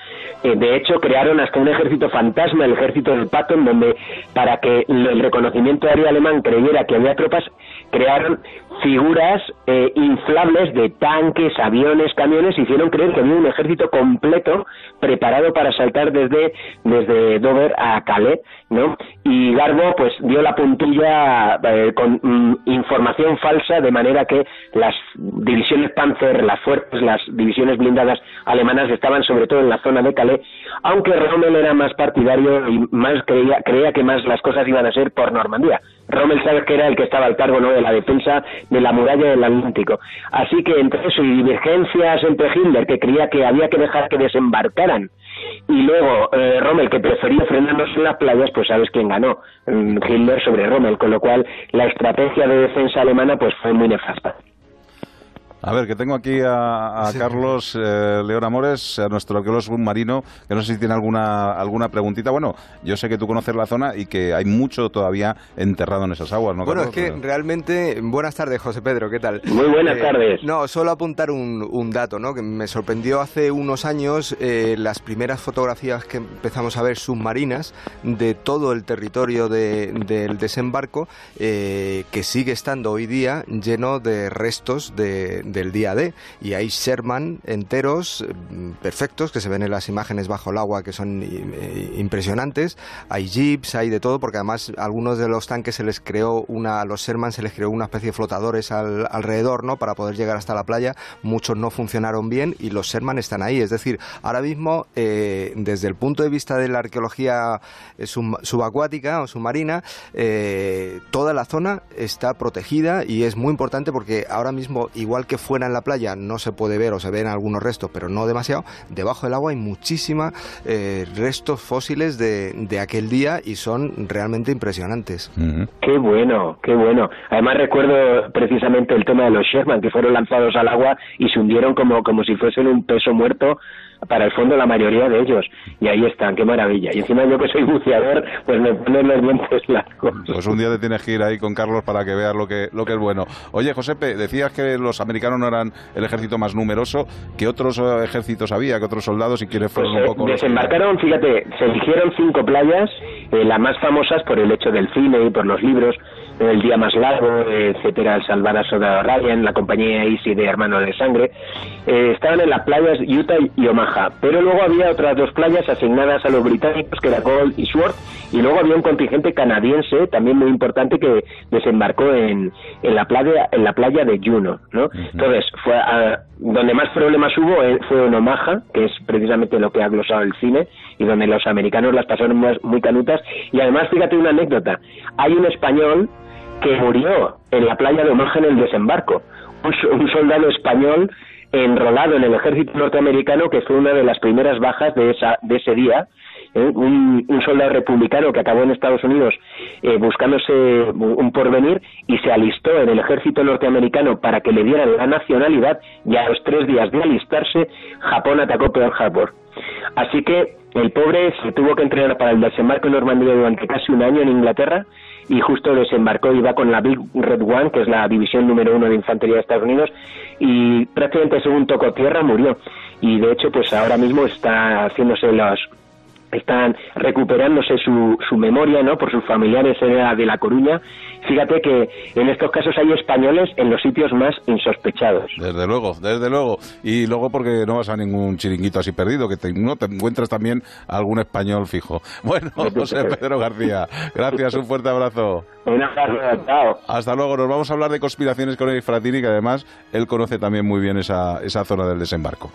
Eh, de hecho, crearon hasta un ejército fantasma, el ejército del Patton, donde para que el reconocimiento aéreo alemán creyera que había tropas, crearon figuras eh, inflables de tanques, aviones, camiones, hicieron creer que había un ejército completo preparado para saltar desde, desde Dover a Calais, ¿no? Y Garbo pues dio la puntilla eh, con mm, información falsa de manera que las divisiones Las fuerzas, las divisiones blindadas alemanas estaban sobre todo en la zona de Calais, aunque Rommel era más partidario y más creía, creía que más las cosas iban a ser por Normandía. Rommel sabes que era el que estaba al cargo ¿no? de la defensa de la muralla del Atlántico. Así que entre eso y divergencias entre Hitler, que creía que había que dejar que desembarcaran, y luego eh, Rommel, que prefería frenarnos en las playas, pues sabes quién ganó, mm, Hitler sobre Rommel, con lo cual la estrategia de defensa alemana pues fue muy nefasta. A ver, que tengo aquí a, a sí. Carlos eh, León Amores, a nuestro arqueólogo submarino, que no sé si tiene alguna, alguna preguntita. Bueno, yo sé que tú conoces la zona y que hay mucho todavía enterrado en esas aguas, ¿no, Bueno, Carlos? es que realmente... Buenas tardes, José Pedro, ¿qué tal? Muy buenas eh, tardes. No, solo apuntar un, un, dato, ¿no? Que me sorprendió hace unos años eh, las primeras fotografías que empezamos a ver submarinas de todo el territorio de, del desembarco, eh, que sigue estando hoy día lleno de restos de del día D y hay Sherman enteros mm, perfectos que se ven en las imágenes bajo el agua que son eh, impresionantes. Hay jeeps hay de todo porque además algunos de los tanques se les creó una a los Sherman se les creó una especie de flotadores al, alrededor no para poder llegar hasta la playa. Muchos no funcionaron bien y los Sherman están ahí. Es decir ahora mismo eh, desde el punto de vista de la arqueología eh, sub, subacuática o submarina toda la zona está protegida y es muy importante porque ahora mismo igual que fuera en la playa no se puede ver o se ven algunos restos, pero no demasiado. Debajo del agua hay muchísimos eh, restos fósiles de, de, aquel día y son realmente impresionantes. Uh -huh. Qué bueno, qué bueno. Además recuerdo precisamente el tema de los Sherman que fueron lanzados al agua y se hundieron como, como si fuesen un peso muerto para el fondo la mayoría de ellos. Y ahí están, qué maravilla. Y encima yo que soy buceador, pues me ponen los dientes largos. Pues un día te tienes que ir ahí con Carlos para que veas lo que, lo que es bueno. Oye, Josepe, decías que los americanos no eran el ejército más numeroso. ¿Qué otros eh, ejércitos había? ¿Qué otros soldados? Si quieres, fueron pues, un poco... Desembarcaron, fíjate, se eligieron cinco playas, eh, las más famosas por el hecho del cine y por los libros, el día más largo, etcétera, el salvar a Soda Ryan, la compañía Easy de Hermano de Sangre, eh, estaban en las playas Utah y Omaha, pero luego había otras dos playas asignadas a los británicos, que era Gold y Sword, y luego había un contingente canadiense, también muy importante, que desembarcó en, en la playa en la playa de Juno, ¿no? Uh -huh. Entonces, fue a, donde más problemas hubo eh, fue en Omaha, que es precisamente lo que ha glosado el cine, y donde los americanos las pasaron muy, muy canutas, y además, fíjate una anécdota, hay un español que murió en la playa de Omaha en el desembarco. Un, un, soldado español enrolado en el ejército norteamericano que fue una de las primeras bajas de, esa, de ese día ¿eh? un, soldado republicano que acabó en Estados Unidos eh, buscándose un porvenir y se alistó en el ejército norteamericano para que le dieran la nacionalidad y a los tres días de alistarse Japón atacó Pearl Harbor. Así que el pobre se tuvo que entrenar para el desembarco en Normandía durante casi un año en Inglaterra y justo desembarcó y va con la Big Red One, que es la división número uno de infantería de Estados Unidos, y prácticamente según tocó tierra murió. Y de hecho, pues ahora mismo está haciéndose los están recuperándose su, su memoria, ¿no? Por sus familiares de La Coruña. Fíjate que en estos casos hay españoles en los sitios más insospechados. Desde luego, desde luego. Y luego porque no vas a ningún chiringuito así perdido, que te, no te encuentras también algún español fijo. <laughs> Bueno, <laughs> José Pedro García, gracias, un fuerte abrazo. Un abrazo, chao. Hasta luego, nos vamos a hablar de conspiraciones con Eric Fratini, que además él conoce también muy bien esa, esa zona del desembarco.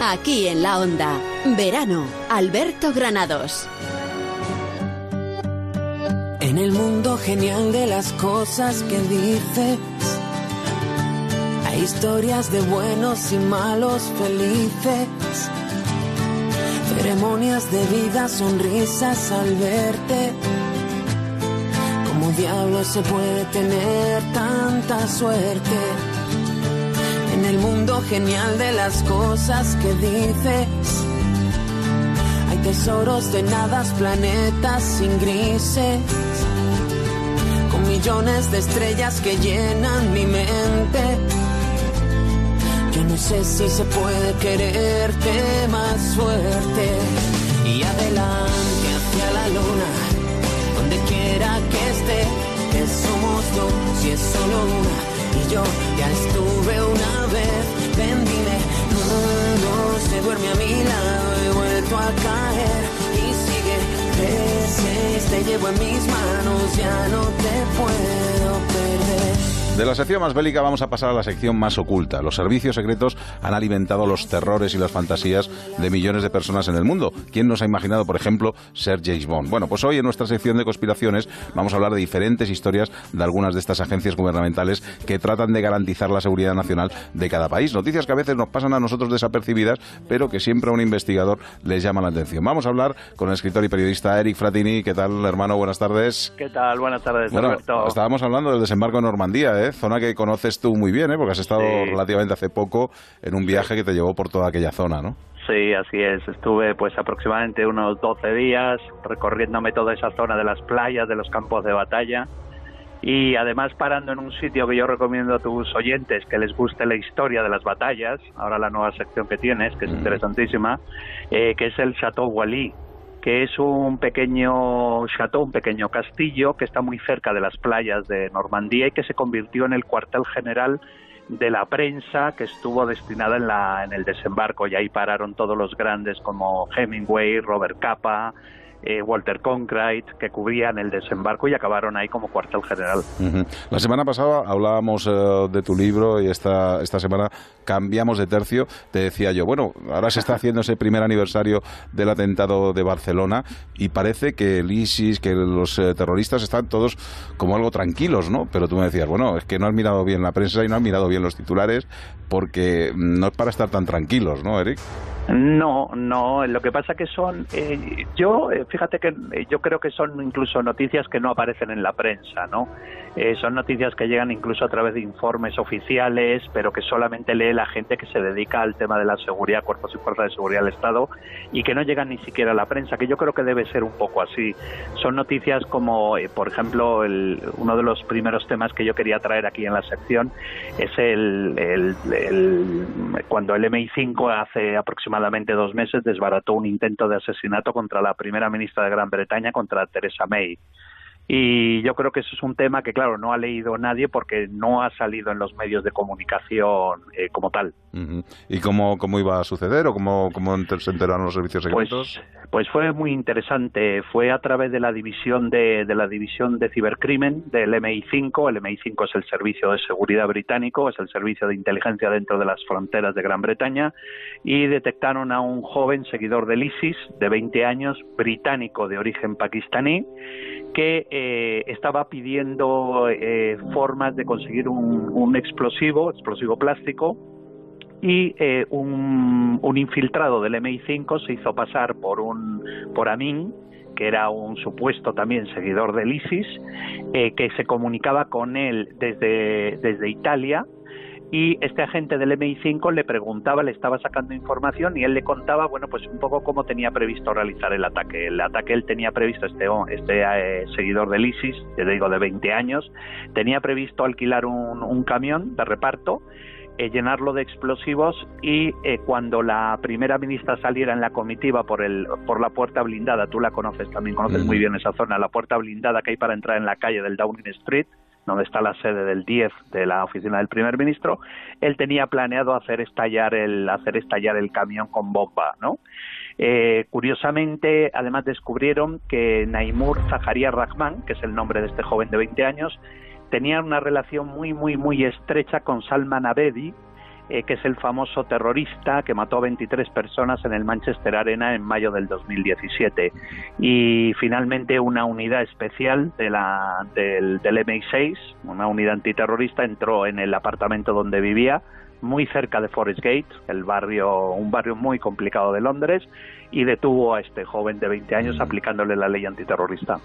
Aquí en la onda, verano, Alberto Granados. En el mundo genial de las cosas que dices, hay historias de buenos y malos felices, ceremonias de vida, sonrisas al verte. Como diablo se puede tener tanta suerte? En el mundo genial de las cosas que dices. Hay tesoros de nadas, planetas sin grises, con millones de estrellas que llenan mi mente. Yo no sé si se puede quererte más fuerte. Y adelante hacia la luna, donde quiera que esté, que somos dos y es solo una yo ya estuve una vez. Ven, dime, se duerme a mi lado, he vuelto a caer y sigue. Veces te llevo en mis manos, ya no te puedo perder. De la sección más bélica vamos a pasar a la sección más oculta. Los servicios secretos han alimentado los terrores y las fantasías de millones de personas en el mundo. ¿Quién nos ha imaginado, por ejemplo, ser James Bond? Bueno, pues hoy en nuestra sección de conspiraciones vamos a hablar de diferentes historias de algunas de estas agencias gubernamentales que tratan de garantizar la seguridad nacional de cada país. Noticias que a veces nos pasan a nosotros desapercibidas, pero que siempre a un investigador les llama la atención. Vamos a hablar con el escritor y periodista Eric Fratini. ¿Qué tal, hermano? Buenas tardes. ¿Qué tal? Buenas tardes, bueno, Alberto. Estábamos hablando del desembarco en Normandía, ¿eh? Zona que conoces tú muy bien, ¿eh? Porque has estado relativamente hace poco en un viaje que te llevó por toda aquella zona, ¿no? Sí, así es. Estuve pues aproximadamente unos 12 días recorriéndome toda esa zona de las playas, de los campos de batalla y además parando en un sitio que yo recomiendo a tus oyentes que les guste la historia de las batallas, ahora la nueva sección que tienes, que es interesantísima, eh, que es el Chateau Wally, que es un pequeño chateau, un pequeño castillo que está muy cerca de las playas de Normandía y que se convirtió en el cuartel general de la prensa que estuvo destinada en, la, en el desembarco. Y ahí pararon todos los grandes como Hemingway, Robert Capa, eh, Walter Cronkite, que cubrían el desembarco y acabaron ahí como cuartel general. La semana pasada hablábamos eh, de tu libro y esta, esta semana cambiamos de tercio. Te decía yo, bueno, ahora se está <laughs> haciendo ese primer aniversario del atentado de Barcelona y parece que el ISIS, que los eh, terroristas están todos como algo tranquilos, ¿no? Pero tú me decías, bueno, es que no has mirado bien la prensa y no has mirado bien los titulares porque no es para estar tan tranquilos, ¿no, Eric? No, no, lo que pasa que son, eh, yo, eh, fíjate que eh, yo creo que son incluso noticias que no aparecen en la prensa, ¿no? Son noticias que llegan incluso a través de informes oficiales, pero que solamente lee la gente que se dedica al tema de la seguridad, cuerpos y fuerzas de seguridad del Estado, y que no llegan ni siquiera a la prensa, que yo creo que debe ser un poco así. Son noticias como, por ejemplo, el, uno de los primeros temas que yo quería traer aquí en la sección es el, el, el cuando el MI5 hace aproximadamente dos meses desbarató un intento de asesinato contra la primera ministra de Gran Bretaña, contra Theresa May. Y yo creo que eso es un tema que, claro, no ha leído nadie porque no ha salido en los medios de comunicación eh, como tal. ¿Y cómo, cómo iba a suceder o cómo, cómo se enteraron los servicios pues, secretos? Pues, fue muy interesante. Fue a través de la división de, de la división de cibercrimen del MI5. El MI5 es el servicio de seguridad británico, es el servicio de inteligencia dentro de las fronteras de Gran Bretaña y detectaron a un joven seguidor del ISIS de 20 años, británico de origen pakistaní que eh, estaba pidiendo eh, formas de conseguir un, explosivo, explosivo plástico, y eh, un, un infiltrado del MI5 se hizo pasar por un por Amin que era un supuesto también seguidor del ISIS, eh, que se comunicaba con él desde, desde Italia y este agente del MI5 le preguntaba, le estaba sacando información y él le contaba, bueno, pues un poco cómo tenía previsto realizar el ataque. El ataque él tenía previsto, este, este eh, seguidor del ISIS, te digo de 20 años, tenía previsto alquilar un, un camión de reparto eh, llenarlo de explosivos y eh, cuando la primera ministra saliera en la comitiva por el por la puerta blindada, tú la conoces también, conoces muy bien esa zona, la puerta blindada que hay para entrar en la calle del Downing Street, donde está la sede del 10 de la oficina del primer ministro, él tenía planeado hacer estallar el hacer estallar el camión con bomba, ¿no? Eh, curiosamente, además descubrieron que Naimur Zaharia Rahman, que es el nombre de este joven de 20 años, tenía una relación muy, muy, muy estrecha con Salman Abedi, eh, que es el famoso terrorista que mató a 23 personas en el Manchester Arena en mayo del 2017. Y finalmente una unidad especial de la, del, del MI6, una unidad antiterrorista, entró en el apartamento donde vivía, muy cerca de Forest Gate, el barrio, un barrio muy complicado de Londres, y detuvo a este joven de 20 años aplicándole la ley antiterrorista.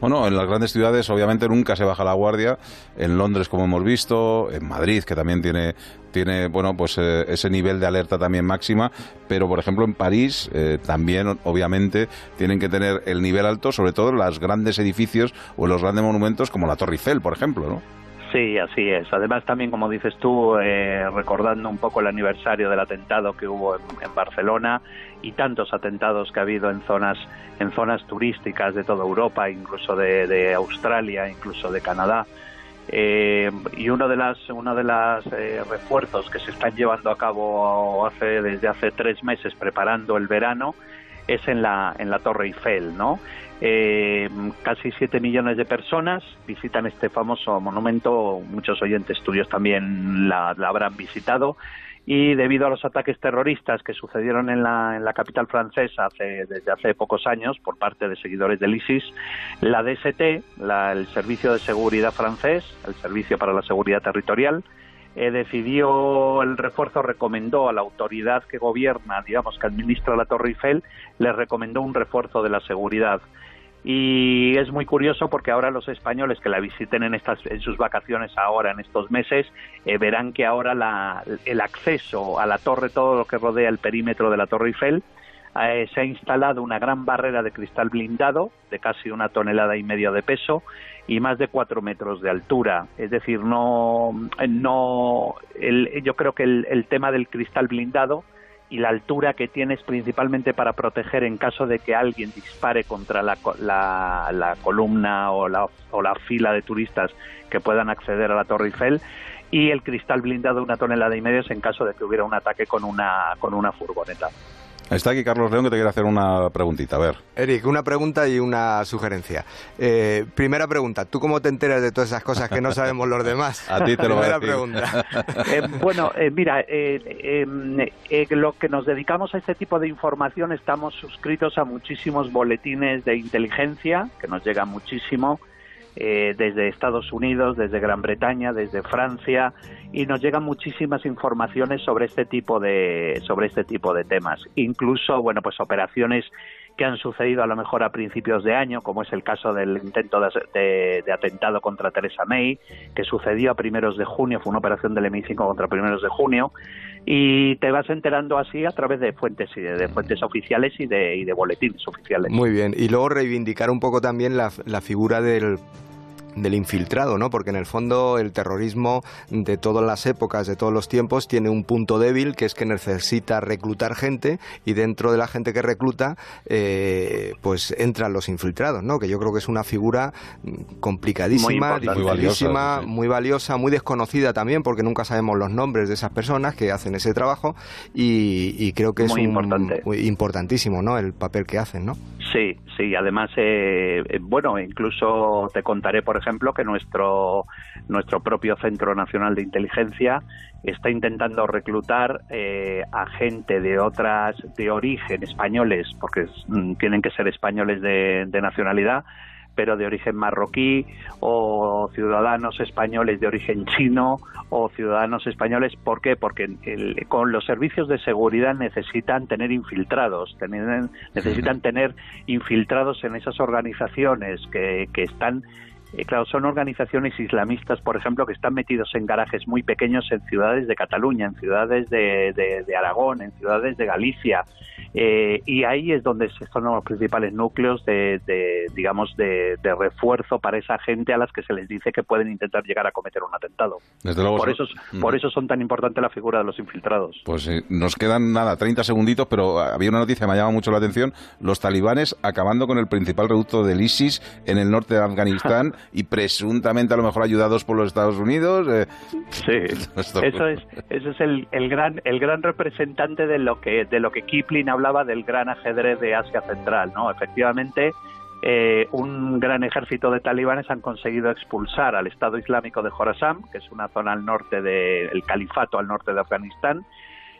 Bueno, en las grandes ciudades obviamente nunca se baja la guardia, en Londres como hemos visto, en Madrid que también tiene tiene bueno pues eh, ese nivel de alerta también máxima, pero por ejemplo en París eh, también obviamente tienen que tener el nivel alto, sobre todo en los grandes edificios o en los grandes monumentos como la Torre Eiffel, por ejemplo, ¿no? Sí, así es. Además, también, como dices tú, eh, recordando un poco el aniversario del atentado que hubo en, Barcelona y tantos atentados que ha habido en zonas en zonas turísticas de toda Europa, incluso de, de Australia, incluso de Canadá. Eh, y uno de las uno de los eh, refuerzos que se están llevando a cabo hace desde hace tres meses preparando el verano es en la en la Torre Eiffel, ¿no? Eh, casi 7 millones de personas visitan este famoso monumento, muchos oyentes tuyos también la, la, habrán visitado. Y debido a los ataques terroristas que sucedieron en la, en la capital francesa hace, desde hace pocos años por parte de seguidores del ISIS, la DST, la, el Servicio de Seguridad francés, el Servicio para la Seguridad Territorial, eh, decidió el refuerzo, recomendó a la autoridad que gobierna, digamos, que administra la Torre Eiffel, le recomendó un refuerzo de la seguridad y es muy curioso porque ahora los españoles que la visiten en estas en sus vacaciones ahora en estos meses eh, verán que ahora la, el acceso a la torre todo lo que rodea el perímetro de la Torre Eiffel eh, se ha instalado una gran barrera de cristal blindado de casi una tonelada y medio de peso y más de cuatro metros de altura. Es decir, no, no, el, yo creo que el, el tema del cristal blindado y la altura que tienes principalmente para proteger en caso de que alguien dispare contra la, la, la columna o la, o la, fila de turistas que puedan acceder a la Torre Eiffel y el cristal blindado de una tonelada y medio en caso de que hubiera un ataque con una, con una furgoneta. Está aquí Carlos León que te quiere hacer una preguntita. A ver. Eric, una pregunta y una sugerencia. Eh, primera pregunta, ¿tú cómo te enteras de todas esas cosas que no sabemos los demás? <laughs> A ti te lo voy a decir. pregunta. <laughs> Eh, bueno, eh, mira, lo que nos dedicamos a este tipo de información estamos suscritos a muchísimos boletines de inteligencia, que nos llegan muchísimo, eh, desde Estados Unidos, desde Gran Bretaña, desde Francia y nos llegan muchísimas informaciones sobre este tipo de sobre este tipo de temas, incluso bueno pues operaciones que han sucedido a lo mejor a principios de año, como es el caso del intento de, de, atentado contra Teresa May, que sucedió a primeros de junio, fue una operación del MI5 contra primeros de junio, y te vas enterando así a través de fuentes y de, de fuentes oficiales y de, y de boletines oficiales. Muy bien, y luego reivindicar un poco también la figura del del infiltrado, ¿no? Porque en el fondo el terrorismo de todas las épocas, de todos los tiempos, tiene un punto débil que es que necesita reclutar gente y dentro de la gente que recluta, eh, pues entran los infiltrados, ¿no? Que yo creo que es una figura complicadísima, muy, muy, valiosa, sí. muy valiosa, muy desconocida también, porque nunca sabemos los nombres de esas personas que hacen ese trabajo y, y creo que es un, importante. importantísimo, ¿no? El papel que hacen, ¿no? Sí, sí. Además, eh, bueno, incluso te contaré, por ejemplo, que nuestro nuestro propio Centro Nacional de Inteligencia está intentando reclutar eh, a gente de otras de origen españoles, porque mm, tienen que ser españoles de, de nacionalidad, pero de origen marroquí, o ciudadanos españoles de origen chino, o ciudadanos españoles. ¿Por qué? Porque el- con los servicios de seguridad necesitan tener infiltrados, tener- necesitan tener infiltrados en esas organizaciones que, que están eh, claro, son organizaciones islamistas, por ejemplo, que están metidos en garajes muy pequeños en ciudades de Cataluña, en ciudades de, de- de Aragón, en ciudades de Galicia. eh, y ahí es donde son los principales núcleos de, de, digamos, de, refuerzo para esa gente a las que se les dice que pueden intentar llegar a cometer un atentado. Desde luego. Por eso, por eso son tan importante la figura de los infiltrados. Pues eh, nos quedan nada, 30 segunditos, pero había una noticia que me ha llamado mucho la atención. Los talibanes acabando con el principal reducto del ISIS en el norte de Afganistán <laughs> y presuntamente a lo mejor ayudados por los Estados Unidos. eh. Sí, <laughs> eso es, eso es el, el gran, el gran representante de lo que, de lo que Kipling hablaba del gran ajedrez de Asia Central, ¿no? Efectivamente, eh, un gran ejército de talibanes han conseguido expulsar al Estado Islámico de Khorasan, que es una zona al norte del califato al norte de Afganistán.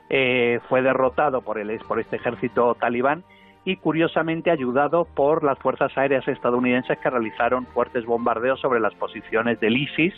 Eh, fue derrotado por, el, por este ejército talibán y curiosamente ayudado por las fuerzas aéreas estadounidenses que realizaron fuertes bombardeos sobre las posiciones del ISIS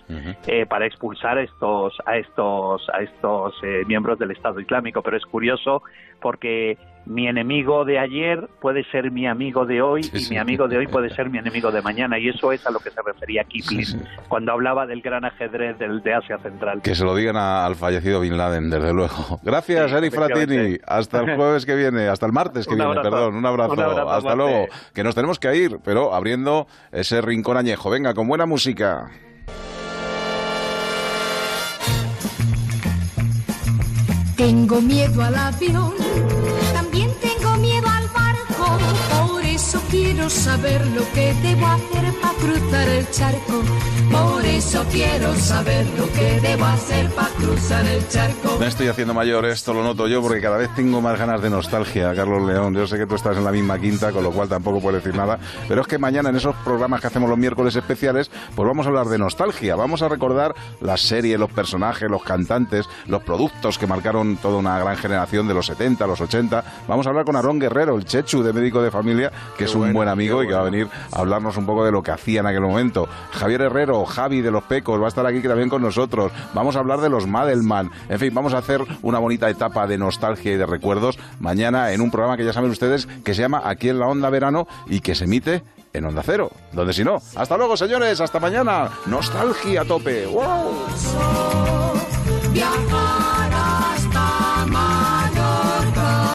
eh, para expulsar a estos a estos a estos eh, miembros del Estado Islámico. Pero es curioso porque mi enemigo de ayer puede ser mi amigo de hoy y sí. mi amigo de hoy puede ser mi enemigo de mañana y eso es a lo que se refería Kipling cuando hablaba del gran ajedrez del de Asia Central. Que se lo digan a- al fallecido Bin Laden, desde luego. <laughs> Gracias, Sí, Eric Fratini. Hasta el jueves que viene, hasta el martes <laughs> que Un viene, abrazo. perdón. Un abrazo. Un abrazo, hasta Marte. luego. Que nos tenemos que ir, pero abriendo ese rincón añejo. Venga, con buena música. Tengo miedo al avión, por eso quiero saber lo que debo hacer para cruzar el charco. Por eso quiero saber lo que debo hacer para cruzar el charco. Me estoy haciendo mayor, esto lo noto yo, porque cada vez tengo más ganas de nostalgia, Carlos León. Yo sé que tú estás en la misma quinta, con lo cual tampoco puedo decir nada. Pero es que mañana en esos programas que hacemos los miércoles especiales, pues vamos a hablar de nostalgia. Vamos a recordar las series, los personajes, los cantantes, los productos que marcaron toda una gran generación de los 70, los 80. Vamos a hablar con Aarón Guerrero, el Chechu de Médico de Familia, que es un bueno, buen amigo y que va a venir a hablarnos un poco de lo que hacía en aquel momento. Javier Herrero, Javi de los Pecos, va a estar aquí también con nosotros. Vamos a hablar de los Madelman. En fin, vamos a hacer una bonita etapa de nostalgia y de recuerdos mañana en un programa que ya saben ustedes que se llama Aquí en la Onda Verano y que se emite en Onda Cero. Donde si no. Hasta luego, señores. Hasta mañana. Nostalgia a tope. ¡Wow! Viajar a